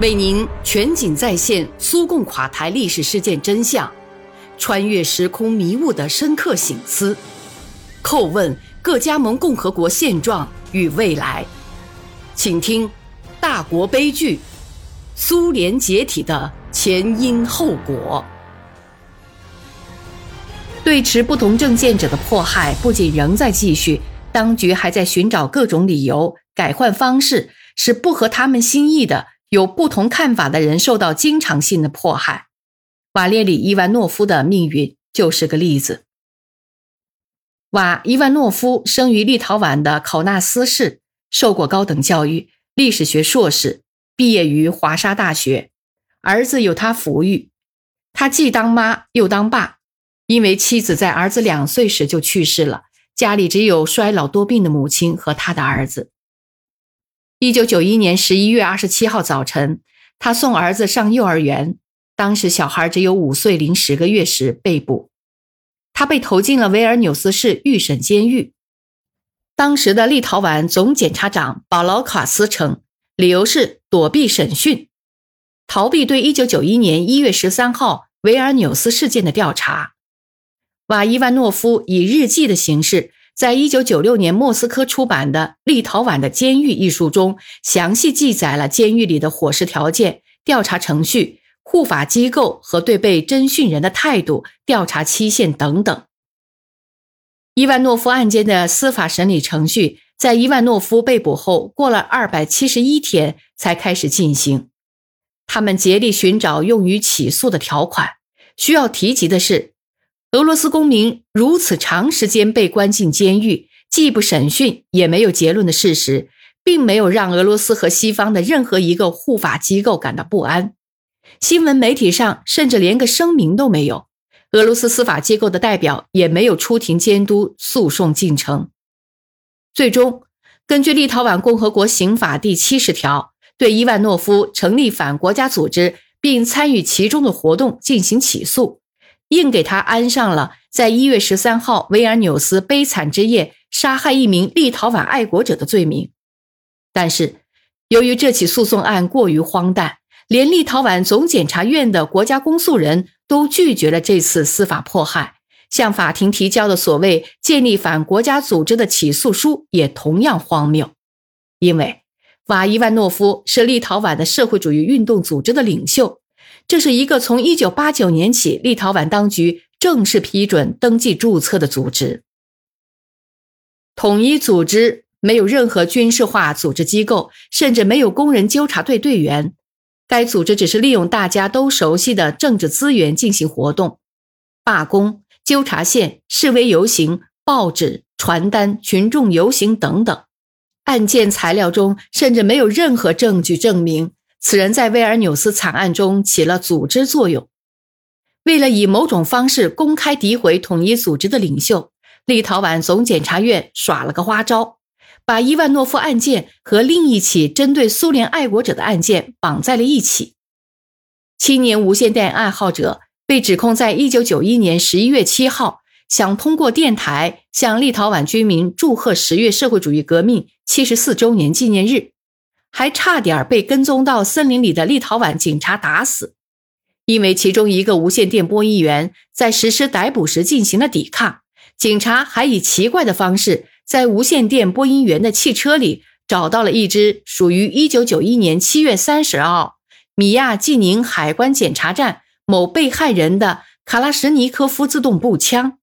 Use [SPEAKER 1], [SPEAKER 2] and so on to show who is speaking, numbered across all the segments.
[SPEAKER 1] 为您全景再现苏共垮台历史事件真相，穿越时空迷雾的深刻醒思，叩问各加盟共和国现状与未来。请听《大国悲剧：苏联解体的前因后果》。对持不同政见者的迫害不仅仍在继续，当局还在寻找各种理由改换方式，使不合他们心意的。有不同看法的人受到经常性的迫害，瓦列里·伊万诺夫的命运就是个例子。瓦伊万诺夫生于立陶宛的考纳斯市，受过高等教育，历史学硕士，毕业于华沙大学。儿子由他抚育，他既当妈又当爸，因为妻子在儿子两岁时就去世了，家里只有衰老多病的母亲和他的儿子。一九九一年十一月二十七号早晨，他送儿子上幼儿园。当时小孩只有五岁零十个月时被捕，他被投进了维尔纽斯市预审监狱。当时的立陶宛总检察长保劳卡斯称，理由是躲避审讯，逃避对一九九一年一月十三号维尔纽斯事件的调查。瓦伊万诺夫以日记的形式。在一九九六年莫斯科出版的《立陶宛的监狱》一书中，详细记载了监狱里的伙食条件、调查程序、护法机构和对被侦讯人的态度、调查期限等等。伊万诺夫案件的司法审理程序在伊万诺夫被捕后过了二百七十一天才开始进行。他们竭力寻找用于起诉的条款。需要提及的是。俄罗斯公民如此长时间被关进监狱，既不审讯也没有结论的事实，并没有让俄罗斯和西方的任何一个护法机构感到不安。新闻媒体上甚至连个声明都没有。俄罗斯司法机构的代表也没有出庭监督诉讼进程。最终，根据立陶宛共和国刑法第七十条，对伊万诺夫成立反国家组织并参与其中的活动进行起诉。硬给他安上了在一月十三号维尔纽斯悲惨之夜杀害一名立陶宛爱国者的罪名，但是由于这起诉讼案过于荒诞，连立陶宛总检察院的国家公诉人都拒绝了这次司法迫害，向法庭提交的所谓建立反国家组织的起诉书也同样荒谬，因为瓦伊万诺夫是立陶宛的社会主义运动组织的领袖。这是一个从一九八九年起，立陶宛当局正式批准登记注册的组织。统一组织没有任何军事化组织机构，甚至没有工人纠察队队员。该组织只是利用大家都熟悉的政治资源进行活动：罢工、纠察线、示威游行、报纸、传单、群众游行等等。案件材料中甚至没有任何证据证明。此人在威尔纽斯惨案中起了组织作用。为了以某种方式公开诋毁统一组织的领袖，立陶宛总检察院耍了个花招，把伊万诺夫案件和另一起针对苏联爱国者的案件绑在了一起。青年无线电爱好者被指控在1991年11月7号想通过电台向立陶宛居民祝贺十月社会主义革命74周年纪念日。还差点被跟踪到森林里的立陶宛警察打死，因为其中一个无线电播音员在实施逮捕时进行了抵抗。警察还以奇怪的方式在无线电播音员的汽车里找到了一支属于1991年7月30号米亚季宁海关检查站某被害人的卡拉什尼科夫自动步枪。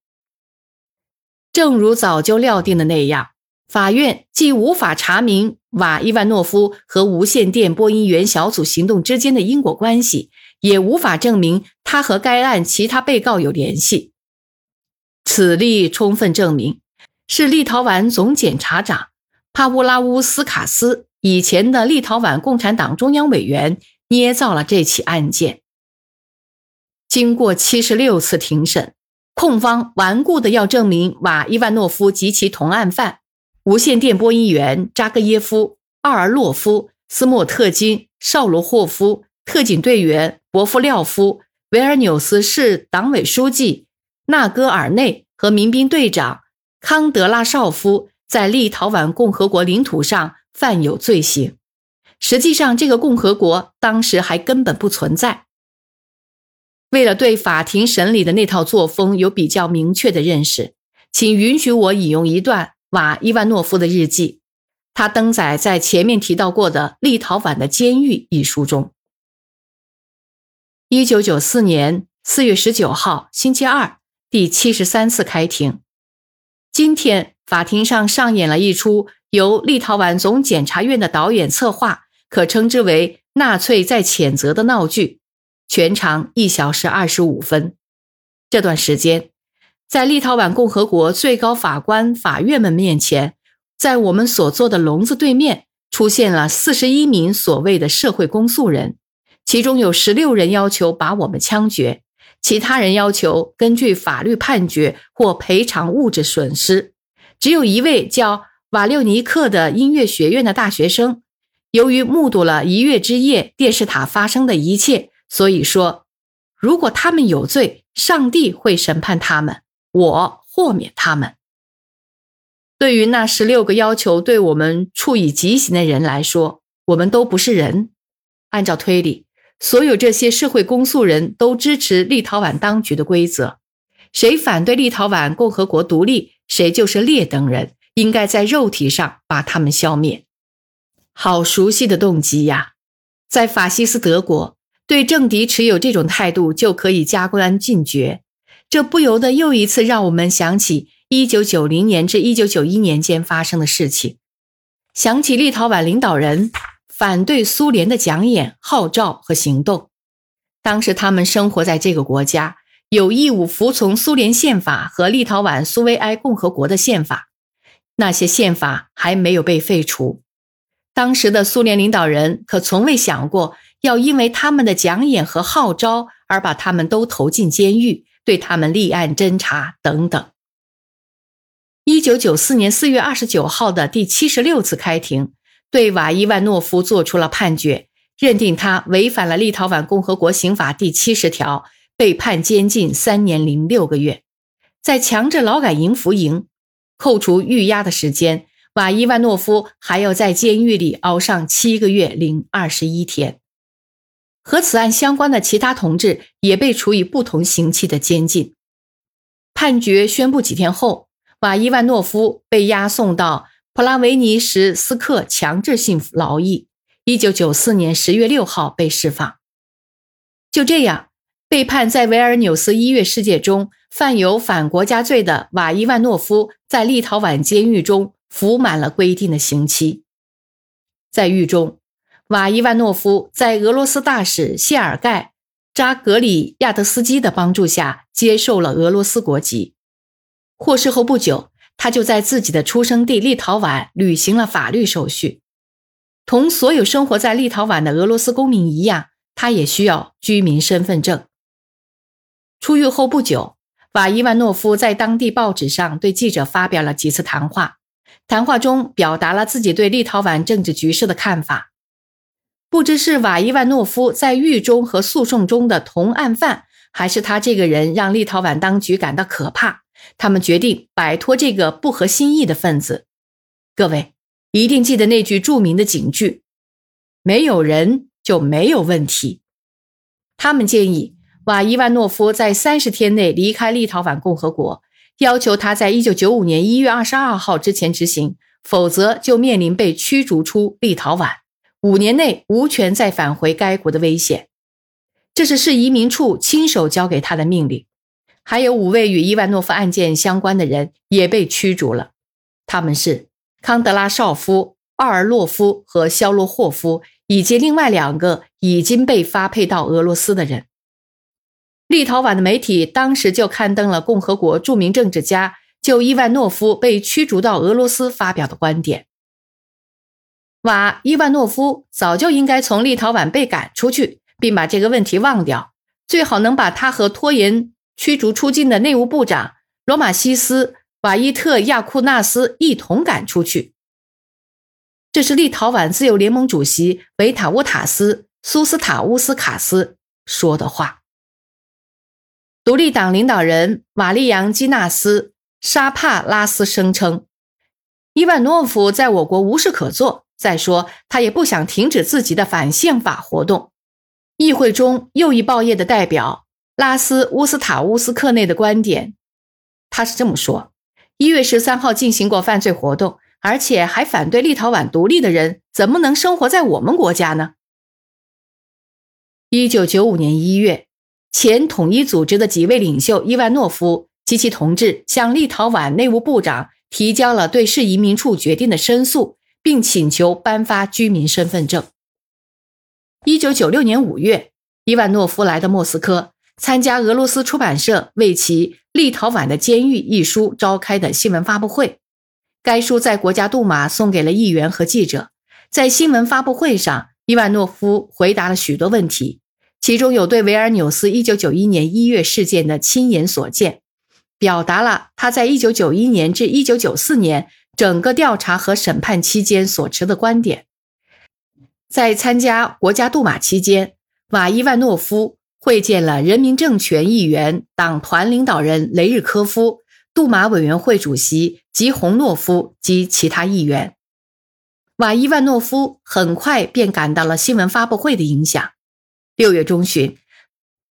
[SPEAKER 1] 正如早就料定的那样。法院既无法查明瓦伊万诺夫和无线电播音员小组行动之间的因果关系，也无法证明他和该案其他被告有联系。此例充分证明，是立陶宛总检察长帕乌拉乌斯卡斯以前的立陶宛共产党中央委员捏造了这起案件。经过七十六次庭审，控方顽固的要证明瓦伊万诺夫及其同案犯。无线电播音员扎格耶夫、奥尔洛夫、斯莫特金、绍罗霍夫、特警队员博夫廖夫、维尔纽斯市党委书记纳戈尔内和民兵队长康德拉绍夫在立陶宛共和国领土上犯有罪行，实际上，这个共和国当时还根本不存在。为了对法庭审理的那套作风有比较明确的认识，请允许我引用一段瓦伊万诺夫的日记，他登载在前面提到过的《立陶宛的监狱》一书中。一九九四年四月十九号，星期二，第七十三次开庭。今天，法庭上上演了一出由立陶宛总检察院的导演策划，可称之为“纳粹在谴责”的闹剧。全长一小时二十五分。这段时间，在立陶宛共和国最高法官法院们面前，在我们所坐的笼子对面，出现了四十一名所谓的社会公诉人，其中有十六人要求把我们枪决，其他人要求根据法律判决或赔偿物质损失。只有一位叫瓦六尼克的音乐学院的大学生，由于目睹了一月之夜电视塔发生的一切。所以说，如果他们有罪，上帝会审判他们，我豁免他们。对于那十六个要求对我们处以极刑的人来说，我们都不是人。按照推理，所有这些社会公诉人都支持立陶宛当局的规则。谁反对立陶宛共和国独立，谁就是劣等人，应该在肉体上把他们消灭。好熟悉的动机呀，在法西斯德国。对政敌持有这种态度，就可以加官进爵。这不由得又一次让我们想起1990年至1991年间发生的事情，想起立陶宛领导人反对苏联的讲演、号召和行动。当时他们生活在这个国家，有义务服从苏联宪法和立陶宛苏维埃共和国的宪法。那些宪法还没有被废除。当时的苏联领导人可从未想过。要因为他们的讲演和号召而把他们都投进监狱，对他们立案侦查等等。一九九四年四月二十九号的第七十六次开庭，对瓦伊万诺夫作出了判决，认定他违反了立陶宛共和国刑法第七十条，被判监禁三年零六个月，在强制劳改营服刑，扣除预押的时间，瓦伊万诺夫还要在监狱里熬上七个月零二十一天。和此案相关的其他同志也被处以不同刑期的监禁。判决宣布几天后，瓦伊万诺夫被押送到普拉维尼什斯克强制性劳役。一九九四年十月六号被释放。就这样，被判在维尔纽斯医院世界中犯有反国家罪的瓦伊万诺夫，在立陶宛监狱中服满了规定的刑期，在狱中。瓦伊万诺夫在俄罗斯大使谢尔盖·扎格里亚德斯基的帮助下接受了俄罗斯国籍。获释后不久，他就在自己的出生地立陶宛履行了法律手续。同所有生活在立陶宛的俄罗斯公民一样，他也需要居民身份证。出狱后不久，瓦伊万诺夫在当地报纸上对记者发表了几次谈话，谈话中表达了自己对立陶宛政治局势的看法。不知是瓦伊万诺夫在狱中和诉讼中的同案犯，还是他这个人让立陶宛当局感到可怕，他们决定摆脱这个不合心意的分子。各位一定记得那句著名的警句：“没有人就没有问题。”他们建议瓦伊万诺夫在三十天内离开立陶宛共和国，要求他在一九九五年一月二十二号之前执行，否则就面临被驱逐出立陶宛。五年内无权再返回该国的危险，这是市移民处亲手交给他的命令。还有五位与伊万诺夫案件相关的人也被驱逐了，他们是康德拉绍夫、奥尔洛夫和肖洛霍夫，以及另外两个已经被发配到俄罗斯的人。立陶宛的媒体当时就刊登了共和国著名政治家就伊万诺夫被驱逐到俄罗斯发表的观点。瓦伊万诺夫早就应该从立陶宛被赶出去，并把这个问题忘掉。最好能把他和拖延驱逐出境的内务部长罗马西斯·瓦伊特亚库纳斯一同赶出去。这是立陶宛自由联盟主席维塔乌塔斯·苏斯塔乌斯卡斯说的话。独立党领导人瓦利扬基纳斯·沙帕拉斯声称，伊万诺夫在我国无事可做。再说，他也不想停止自己的反宪法活动。议会中右翼报业的代表拉斯乌斯塔乌斯克内的观点，他是这么说：一月十三号进行过犯罪活动，而且还反对立陶宛独立的人，怎么能生活在我们国家呢？一九九五年一月，前统一组织的几位领袖伊万诺夫及其同志向立陶宛内务部长提交了对市移民处决定的申诉。并请求颁发居民身份证。一九九六年五月，伊万诺夫来到莫斯科，参加俄罗斯出版社为其《立陶宛的监狱》一书召开的新闻发布会。该书在国家杜马送给了议员和记者。在新闻发布会上，伊万诺夫回答了许多问题，其中有对维尔纽斯一九九一年一月事件的亲眼所见，表达了他在一九九一年至一九九四年。整个调查和审判期间所持的观点，在参加国家杜马期间，瓦伊万诺夫会见了人民政权议员党团领导人雷日科夫、杜马委员会主席吉洪诺夫及其他议员。瓦伊万诺夫很快便感到了新闻发布会的影响。六月中旬，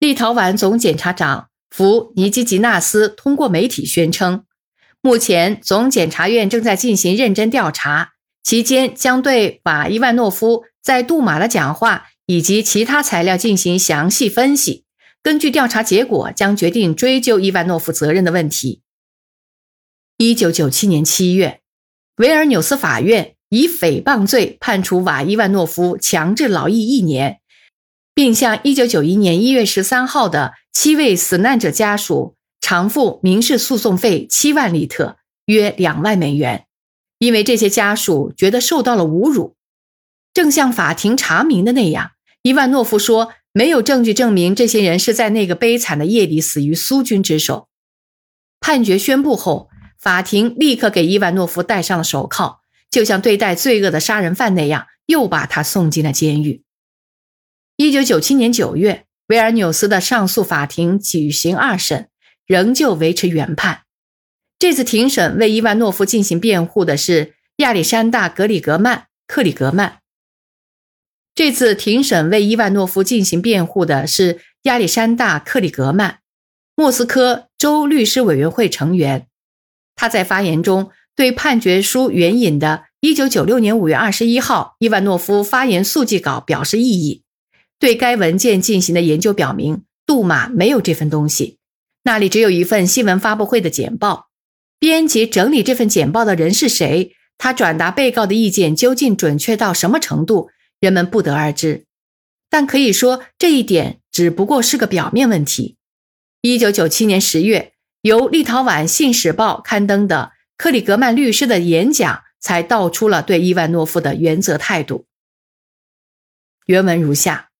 [SPEAKER 1] 立陶宛总检察长弗尼基吉纳斯通过媒体宣称。目前，总检察院正在进行认真调查，期间将对瓦伊万诺夫在杜马的讲话以及其他材料进行详细分析。根据调查结果，将决定追究伊万诺夫责任的问题。一九九七年七月，维尔纽斯法院以诽谤罪判处瓦伊万诺夫强制劳役一年，并向一九九一年一月十三号的七位死难者家属。偿付民事诉讼费七万利特，约两万美元，因为这些家属觉得受到了侮辱。正像法庭查明的那样，伊万诺夫说没有证据证明这些人是在那个悲惨的夜里死于苏军之手。判决宣布后，法庭立刻给伊万诺夫戴上了手铐，就像对待罪恶的杀人犯那样，又把他送进了监狱。一九九七年九月，维尔纽斯的上诉法庭举行二审。仍旧维持原判。这次庭审为伊万诺夫进行辩护的是亚历山大·格里格曼克里格曼。这次庭审为伊万诺夫进行辩护的是亚历山大·克里格曼，莫斯科州律师委员会成员。他在发言中对判决书援引的1996年5月21号伊万诺夫发言速记稿表示异议。对该文件进行的研究表明，杜马没有这份东西。那里只有一份新闻发布会的简报，编辑整理这份简报的人是谁？他转达被告的意见究竟准确到什么程度？人们不得而知。但可以说，这一点只不过是个表面问题。一九九七年十月，由立陶宛《信使报》刊登的克里格曼律师的演讲，才道出了对伊万诺夫的原则态度。原文如下：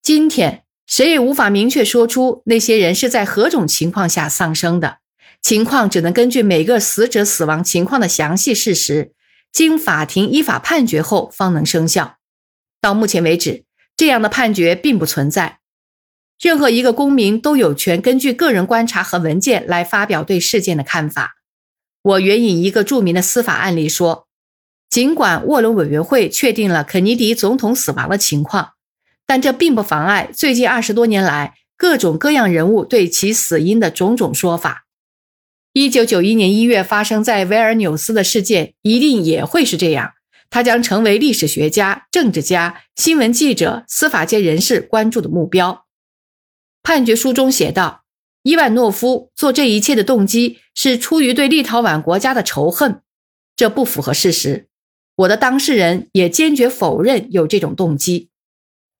[SPEAKER 1] 今天。谁也无法明确说出那些人是在何种情况下丧生的，情况只能根据每个死者死亡情况的详细事实，经法庭依法判决后方能生效。到目前为止，这样的判决并不存在。任何一个公民都有权根据个人观察和文件来发表对事件的看法。我援引一个著名的司法案例说，尽管沃伦委员会确定了肯尼迪总统死亡的情况。但这并不妨碍最近二十多年来各种各样人物对其死因的种种说法。一九九一年一月发生在维尔纽斯的事件一定也会是这样，他将成为历史学家、政治家、新闻记者、司法界人士关注的目标。判决书中写道：“伊万诺夫做这一切的动机是出于对立陶宛国家的仇恨，这不符合事实。我的当事人也坚决否认有这种动机。”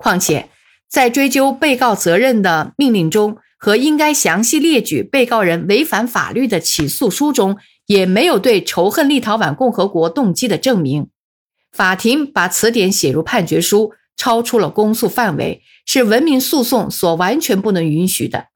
[SPEAKER 1] 况且，在追究被告责任的命令中和应该详细列举被告人违反法律的起诉书中，也没有对仇恨立陶宛共和国动机的证明。法庭把此点写入判决书，超出了公诉范围，是文明诉讼所完全不能允许的。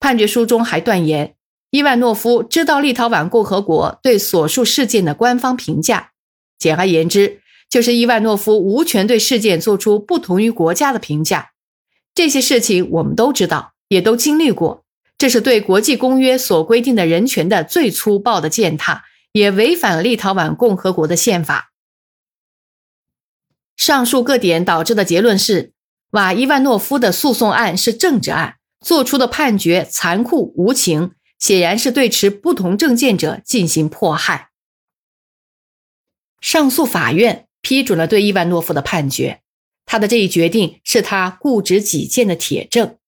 [SPEAKER 1] 判决书中还断言，伊万诺夫知道立陶宛共和国对所述事件的官方评价。简而言之。就是伊万诺夫无权对事件做出不同于国家的评价，这些事情我们都知道，也都经历过。这是对国际公约所规定的人权的最粗暴的践踏，也违反了立陶宛共和国的宪法。上述各点导致的结论是，瓦伊万诺夫的诉讼案是政治案，做出的判决残酷无情，显然是对持不同政见者进行迫害。上诉法院批准了对伊万诺夫的判决，他的这一决定是他固执己见的铁证。